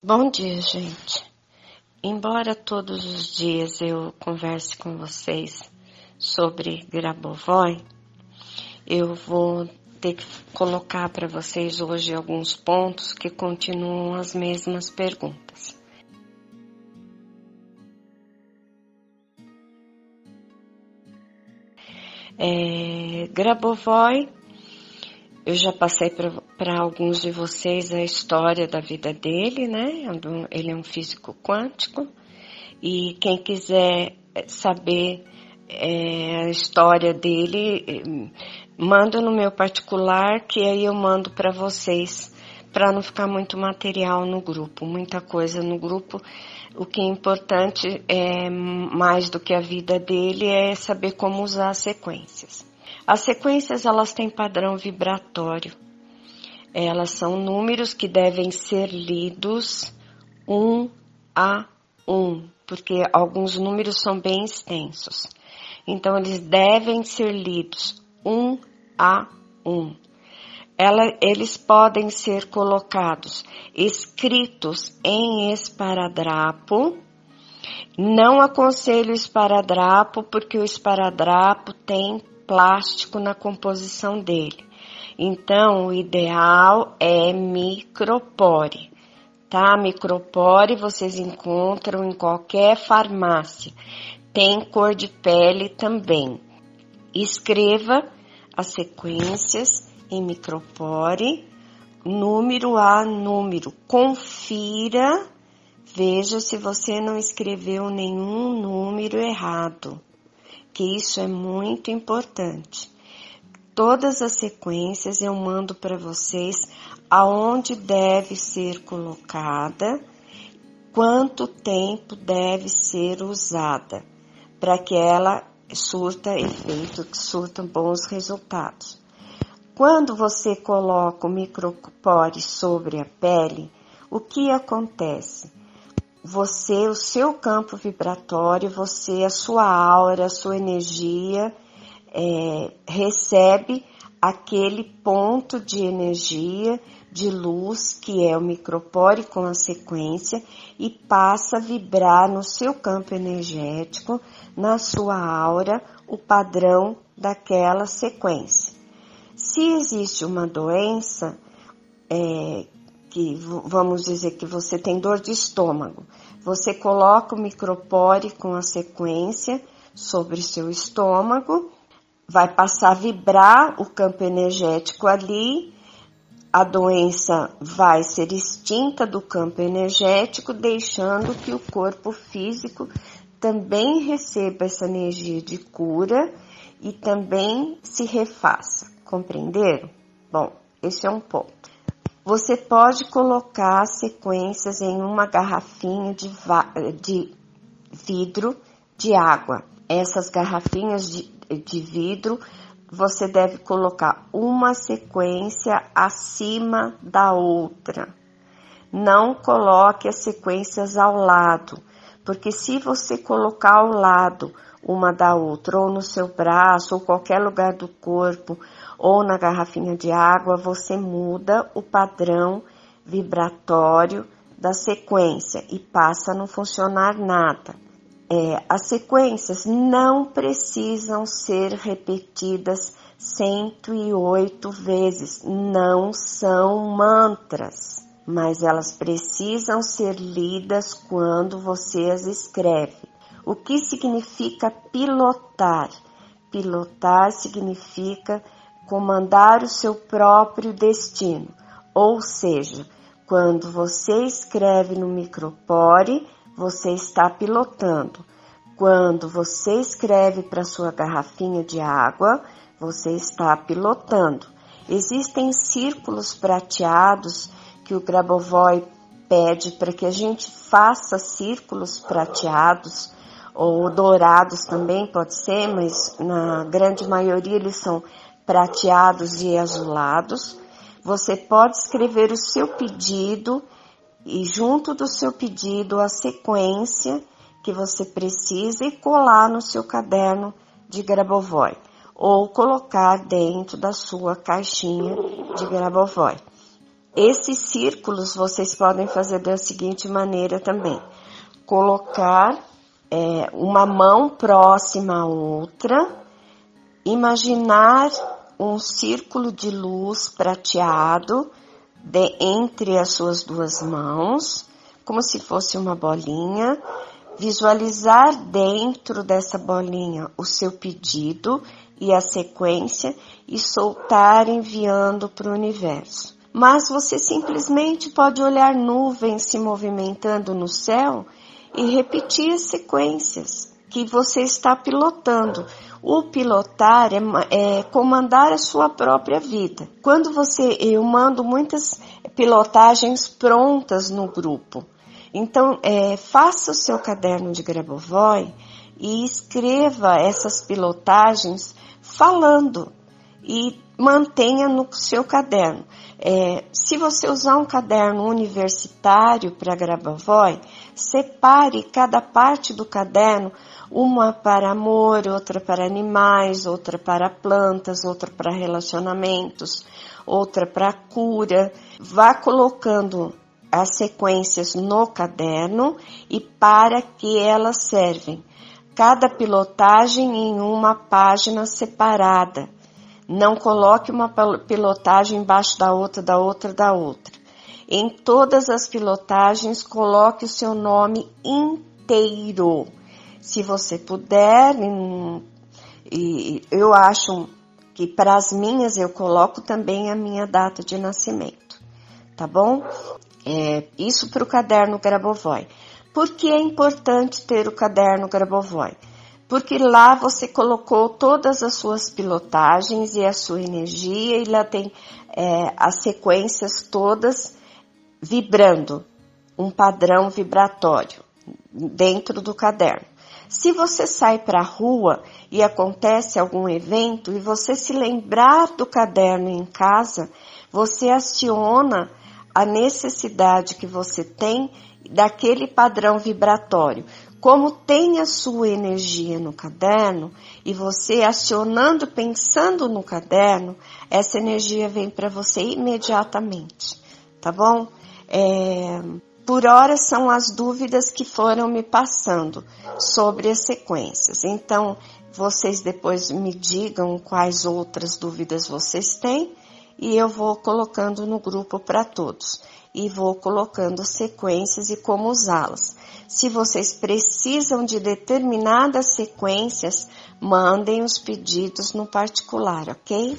Bom dia, gente. Embora todos os dias eu converse com vocês sobre Grabovoi, eu vou ter que colocar para vocês hoje alguns pontos que continuam as mesmas perguntas. É, Grabovoi eu já passei para alguns de vocês a história da vida dele, né? Ele é um físico quântico e quem quiser saber é, a história dele, manda no meu particular que aí eu mando para vocês para não ficar muito material no grupo, muita coisa no grupo. O que é importante é mais do que a vida dele é saber como usar as sequências. As sequências elas têm padrão vibratório. Elas são números que devem ser lidos um a um, porque alguns números são bem extensos. Então eles devem ser lidos um a um. Ela, eles podem ser colocados escritos em esparadrapo. Não aconselho esparadrapo porque o esparadrapo tem plástico na composição dele. Então, o ideal é micropore, tá? Micropore vocês encontram em qualquer farmácia. Tem cor de pele também. Escreva as sequências em micropore, número a número. Confira, veja se você não escreveu nenhum número errado que isso é muito importante. Todas as sequências eu mando para vocês aonde deve ser colocada, quanto tempo deve ser usada, para que ela surta efeito, surta bons resultados. Quando você coloca o micropore sobre a pele, o que acontece? você, o seu campo vibratório, você, a sua aura, a sua energia, é, recebe aquele ponto de energia, de luz, que é o micropore com a sequência, e passa a vibrar no seu campo energético, na sua aura, o padrão daquela sequência. Se existe uma doença, é, que vamos dizer que você tem dor de estômago, você coloca o micropore com a sequência sobre seu estômago, vai passar a vibrar o campo energético ali, a doença vai ser extinta do campo energético, deixando que o corpo físico também receba essa energia de cura e também se refaça. Compreenderam? Bom, esse é um ponto. Você pode colocar sequências em uma garrafinha de, de vidro de água. Essas garrafinhas de, de vidro você deve colocar uma sequência acima da outra. Não coloque as sequências ao lado, porque se você colocar ao lado uma da outra, ou no seu braço, ou qualquer lugar do corpo, ou na garrafinha de água, você muda o padrão vibratório da sequência e passa a não funcionar nada. É, as sequências não precisam ser repetidas 108 vezes, não são mantras, mas elas precisam ser lidas quando você as escreve. O que significa pilotar? Pilotar significa comandar o seu próprio destino, ou seja, quando você escreve no micropore, você está pilotando. Quando você escreve para sua garrafinha de água, você está pilotando. Existem círculos prateados que o Grabovoi pede para que a gente faça círculos prateados ou dourados também pode ser, mas na grande maioria eles são prateados e azulados. Você pode escrever o seu pedido e junto do seu pedido a sequência que você precisa e colar no seu caderno de Grabovoi. Ou colocar dentro da sua caixinha de Grabovoi. Esses círculos vocês podem fazer da seguinte maneira também: colocar é, uma mão próxima à outra, imaginar um círculo de luz prateado de, entre as suas duas mãos, como se fosse uma bolinha, visualizar dentro dessa bolinha o seu pedido e a sequência e soltar enviando para o universo. Mas você simplesmente pode olhar nuvens se movimentando no céu e repetir as sequências que você está pilotando. O pilotar é, é, comandar a sua própria vida. Quando você, eu mando muitas pilotagens prontas no grupo. Então, é, faça o seu caderno de Grabovoi e escreva essas pilotagens falando e mantenha no seu caderno. É, se você usar um caderno universitário para Grabovoi, separe cada parte do caderno, uma para amor, outra para animais, outra para plantas, outra para relacionamentos, outra para cura. Vá colocando as sequências no caderno e para que elas servem. Cada pilotagem em uma página separada. Não coloque uma pilotagem embaixo da outra, da outra, da outra. Em todas as pilotagens, coloque o seu nome inteiro. Se você puder, e eu acho que para as minhas eu coloco também a minha data de nascimento, tá bom? É, isso para o caderno Grabovoi. Por que é importante ter o caderno Grabovoi? Porque lá você colocou todas as suas pilotagens e a sua energia e lá tem é, as sequências todas vibrando, um padrão vibratório dentro do caderno. Se você sai para a rua e acontece algum evento e você se lembrar do caderno em casa, você aciona a necessidade que você tem daquele padrão vibratório. Como tem a sua energia no caderno e você acionando, pensando no caderno, essa energia vem para você imediatamente, tá bom? É, por hora são as dúvidas que foram me passando sobre as sequências. Então, vocês depois me digam quais outras dúvidas vocês têm e eu vou colocando no grupo para todos e vou colocando sequências e como usá-las. Se vocês precisam de determinadas sequências, mandem os pedidos no particular, ok?